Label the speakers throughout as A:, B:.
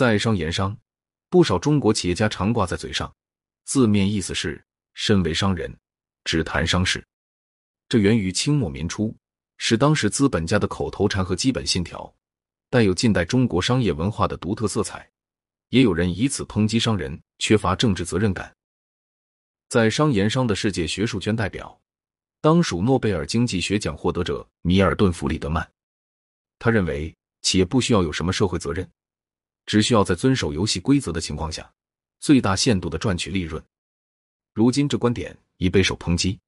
A: 在商言商，不少中国企业家常挂在嘴上，字面意思是身为商人，只谈商事。这源于清末民初，是当时资本家的口头禅和基本信条，带有近代中国商业文化的独特色彩。也有人以此抨击商人缺乏政治责任感。在商言商的世界学术圈代表，当属诺贝尔经济学奖获得者米尔顿·弗里德曼。他认为，企业不需要有什么社会责任，只需要在遵守游戏规则的情况下，最大限度的赚取利润。如今，这观点已备受抨击。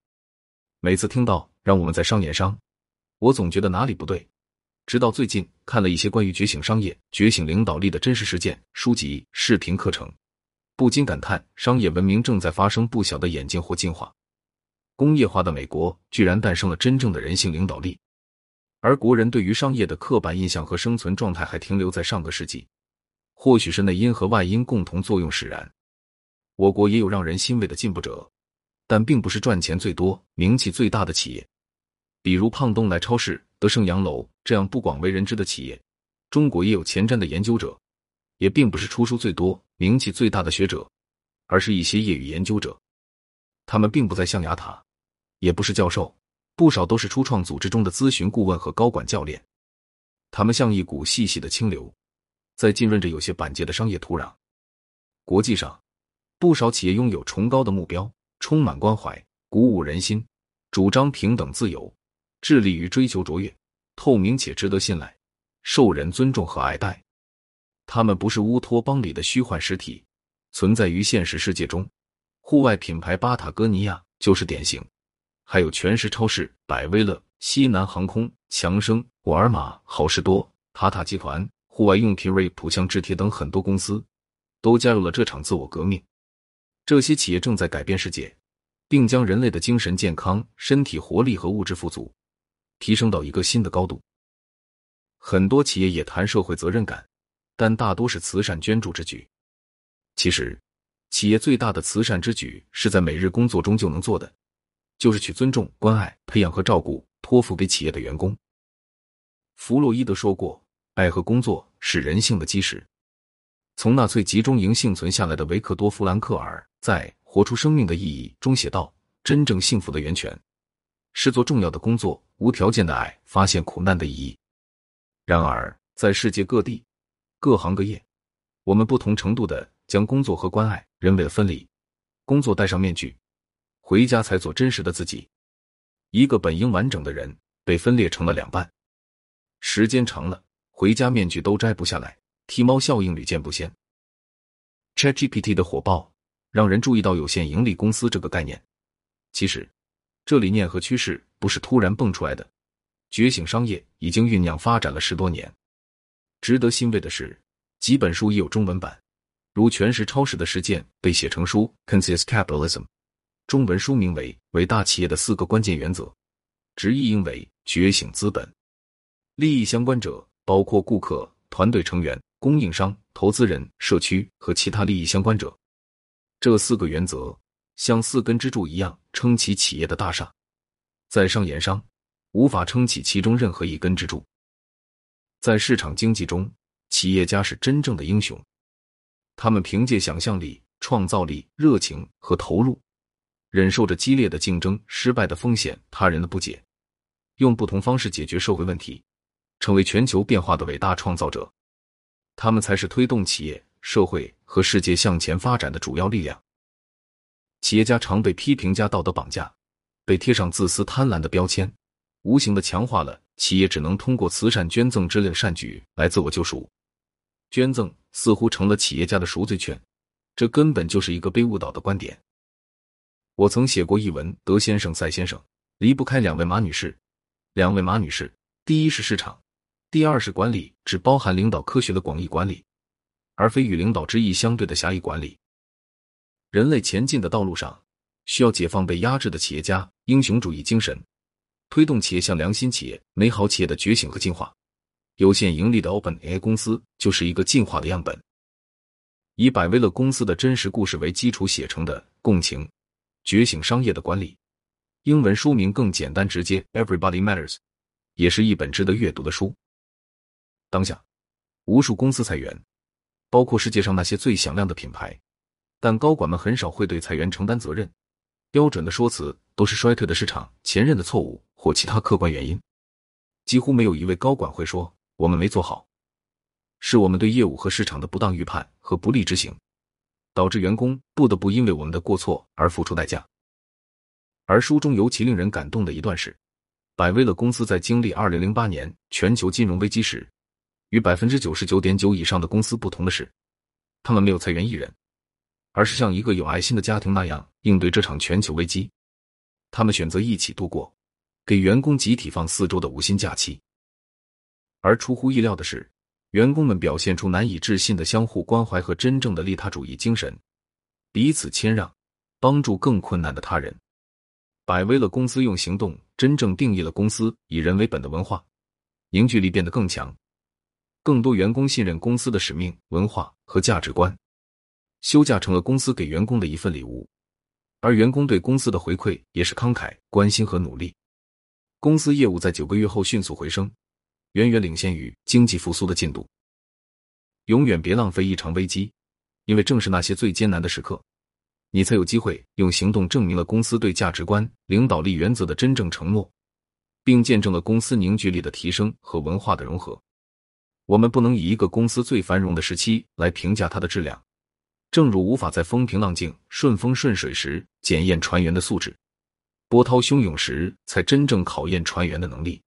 A: 每次听到“让我们在商言商”，我总觉得哪里不对。直到最近看了一些关于觉醒商业、觉醒领导力的真实实践书籍、视频课程，不禁感叹商业文明正在发生不小的演进或进化。工业化的美国居然诞生了真正的人性领导力，而国人对于商业的刻板印象和生存状态还停留在上个世纪。或许是内因和外因共同作用使然，我国也有让人欣慰的进步者，但并不是赚钱最多、名气最大的企业，比如胖东来超市。德胜洋楼这样不广为人知的企业，中国也有前瞻的研究者，也并不是出书最多、名气最大的学者，而是一些业余研究者。他们并不在象牙塔，也不是教授，不少都是初创组织中的咨询顾问和高管教练。他们像一股细细的清流，在浸润着有些板结的商业土壤。国际上，不少企业拥有崇高的目标，充满关怀，鼓舞人心，主张平等自由。致力于追求卓越、透明且值得信赖、受人尊重和爱戴。他们不是乌托邦里的虚幻实体，存在于现实世界中。户外品牌巴塔哥尼亚就是典型，还有全食超市、百威乐、西南航空、强生、沃尔玛、好事多、塔塔集团、户外用品瑞普、香制铁等很多公司，都加入了这场自我革命。这些企业正在改变世界，并将人类的精神健康、身体活力和物质富足。提升到一个新的高度。很多企业也谈社会责任感，但大多是慈善捐助之举。其实，企业最大的慈善之举是在每日工作中就能做的，就是去尊重、关爱、培养和照顾托付给企业的员工。弗洛伊德说过：“爱和工作是人性的基石。”从纳粹集中营幸存下来的维克多·弗兰克尔在《活出生命的意义》中写道：“真正幸福的源泉。”是做重要的工作，无条件的爱，发现苦难的意义。然而，在世界各地、各行各业，我们不同程度的将工作和关爱人为的分离，工作戴上面具，回家才做真实的自己。一个本应完整的人被分裂成了两半，时间长了，回家面具都摘不下来。剃猫效应屡见不鲜。ChatGPT 的火爆让人注意到有限盈利公司这个概念。其实。这理念和趋势不是突然蹦出来的，觉醒商业已经酝酿发展了十多年。值得欣慰的是，几本书已有中文版，如全食超市的实践被写成书《Conscious Capitalism》，中文书名为《伟大企业的四个关键原则》，直译应为“觉醒资本”。利益相关者包括顾客、团队成员、供应商、投资人、社区和其他利益相关者。这四个原则。像四根支柱一样撑起企业的大厦，在商言商无法撑起其中任何一根支柱。在市场经济中，企业家是真正的英雄，他们凭借想象力、创造力、热情和投入，忍受着激烈的竞争、失败的风险、他人的不解，用不同方式解决社会问题，成为全球变化的伟大创造者。他们才是推动企业、社会和世界向前发展的主要力量。企业家常被批评加道德绑架，被贴上自私贪婪的标签，无形的强化了企业只能通过慈善捐赠之类的善举来自我救赎。捐赠似乎成了企业家的赎罪券，这根本就是一个被误导的观点。我曾写过一文，德先生、赛先生离不开两位马女士。两位马女士，第一是市场，第二是管理，只包含领导科学的广义管理，而非与领导之意相对的狭义管理。人类前进的道路上，需要解放被压制的企业家英雄主义精神，推动企业向良心企业、美好企业的觉醒和进化。有限盈利的 OpenAI 公司就是一个进化的样本。以百威乐公司的真实故事为基础写成的《共情：觉醒商业的管理》，英文书名更简单直接，Everybody Matters，也是一本值得阅读的书。当下，无数公司裁员，包括世界上那些最响亮的品牌，但高管们很少会对裁员承担责任。标准的说辞都是衰退的市场、前任的错误或其他客观原因。几乎没有一位高管会说我们没做好，是我们对业务和市场的不当预判和不利执行，导致员工不得不因为我们的过错而付出代价。而书中尤其令人感动的一段是，百威乐公司在经历二零零八年全球金融危机时，与百分之九十九点九以上的公司不同的是，他们没有裁员一人。而是像一个有爱心的家庭那样应对这场全球危机。他们选择一起度过，给员工集体放四周的无薪假期。而出乎意料的是，员工们表现出难以置信的相互关怀和真正的利他主义精神，彼此谦让，帮助更困难的他人。百威乐公司用行动真正定义了公司以人为本的文化，凝聚力变得更强，更多员工信任公司的使命、文化和价值观。休假成了公司给员工的一份礼物，而员工对公司的回馈也是慷慨、关心和努力。公司业务在九个月后迅速回升，远远领先于经济复苏的进度。永远别浪费一场危机，因为正是那些最艰难的时刻，你才有机会用行动证明了公司对价值观、领导力原则的真正承诺，并见证了公司凝聚力的提升和文化的融合。我们不能以一个公司最繁荣的时期来评价它的质量。正如无法在风平浪静、顺风顺水时检验船员的素质，波涛汹涌时才真正考验船员的能力。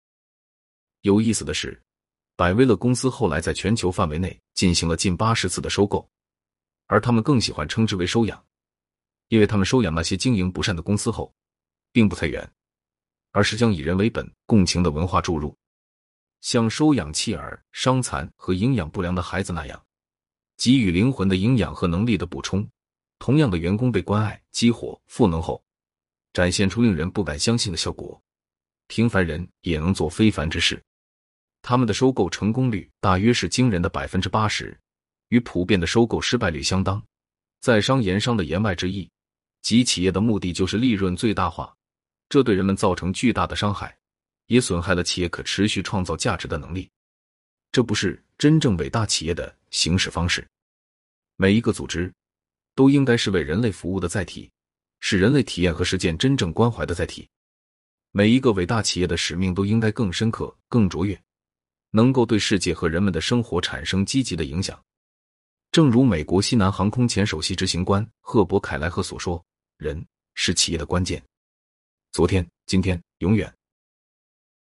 A: 有意思的是，百威乐公司后来在全球范围内进行了近八十次的收购，而他们更喜欢称之为收养，因为他们收养那些经营不善的公司后，并不裁员，而是将以人为本、共情的文化注入，像收养弃儿、伤残和营养不良的孩子那样。给予灵魂的营养和能力的补充，同样的员工被关爱、激活、赋能后，展现出令人不敢相信的效果。平凡人也能做非凡之事。他们的收购成功率大约是惊人的百分之八十，与普遍的收购失败率相当。在商言商的言外之意，即企业的目的就是利润最大化，这对人们造成巨大的伤害，也损害了企业可持续创造价值的能力。这不是真正伟大企业的行事方式。每一个组织都应该是为人类服务的载体，是人类体验和实践真正关怀的载体。每一个伟大企业的使命都应该更深刻、更卓越，能够对世界和人们的生活产生积极的影响。正如美国西南航空前首席执行官赫伯·凯莱赫所说：“人是企业的关键。昨天、今天、永远。”